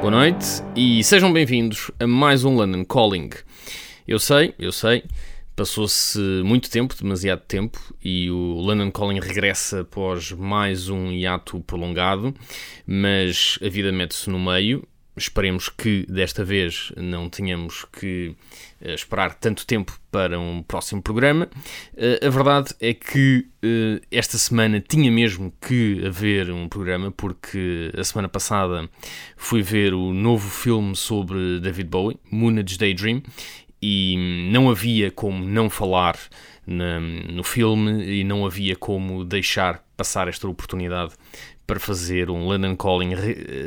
Boa noite e sejam bem-vindos a mais um London Calling. Eu sei, eu sei, passou-se muito tempo, demasiado tempo, e o London Calling regressa após mais um hiato prolongado, mas a vida mete-se no meio. Esperemos que desta vez não tenhamos que eh, esperar tanto tempo para um próximo programa. Eh, a verdade é que eh, esta semana tinha mesmo que haver um programa, porque a semana passada fui ver o novo filme sobre David Bowie, Moonage Daydream, e não havia como não falar no filme e não havia como deixar passar esta oportunidade para fazer um London Calling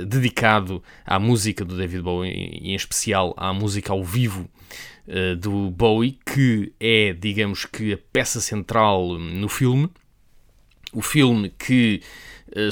dedicado à música do David Bowie, e em especial à música ao vivo eh, do Bowie, que é, digamos que, a peça central no filme. O filme que eh,